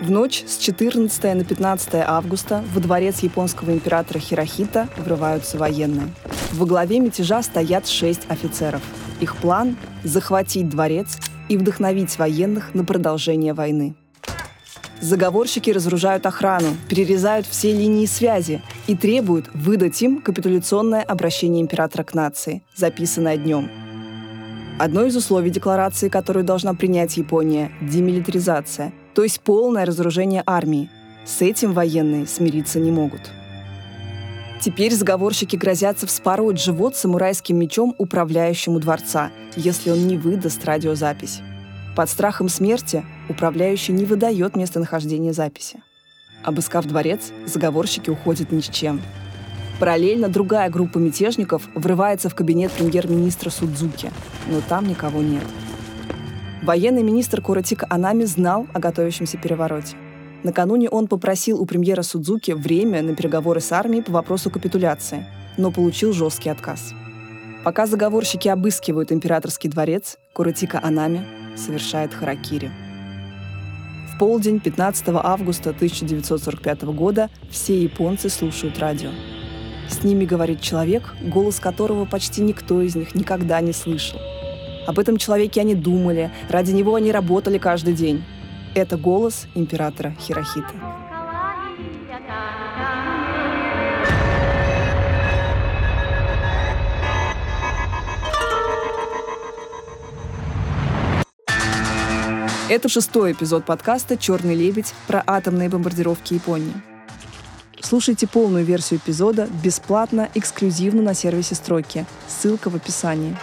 В ночь с 14 на 15 августа во дворец японского императора Хирохита врываются военные. Во главе мятежа стоят шесть офицеров. Их план – захватить дворец и вдохновить военных на продолжение войны. Заговорщики разоружают охрану, перерезают все линии связи и требуют выдать им капитуляционное обращение императора к нации, записанное днем. Одно из условий декларации, которую должна принять Япония – демилитаризация – то есть полное разоружение армии. С этим военные смириться не могут. Теперь заговорщики грозятся вспороть живот самурайским мечом управляющему дворца, если он не выдаст радиозапись. Под страхом смерти управляющий не выдает местонахождение записи. Обыскав дворец, заговорщики уходят ни с чем. Параллельно другая группа мятежников врывается в кабинет премьер-министра Судзуки, но там никого нет. Военный министр Куратика Анами знал о готовящемся перевороте. Накануне он попросил у премьера Судзуки время на переговоры с армией по вопросу капитуляции, но получил жесткий отказ. Пока заговорщики обыскивают императорский дворец, Куратика Анами совершает харакири. В полдень 15 августа 1945 года все японцы слушают радио. С ними говорит человек, голос которого почти никто из них никогда не слышал – об этом человеке они думали, ради него они работали каждый день. Это голос императора Хирохиты. Это шестой эпизод подкаста «Черный лебедь» про атомные бомбардировки Японии. Слушайте полную версию эпизода бесплатно, эксклюзивно на сервисе «Строки». Ссылка в описании.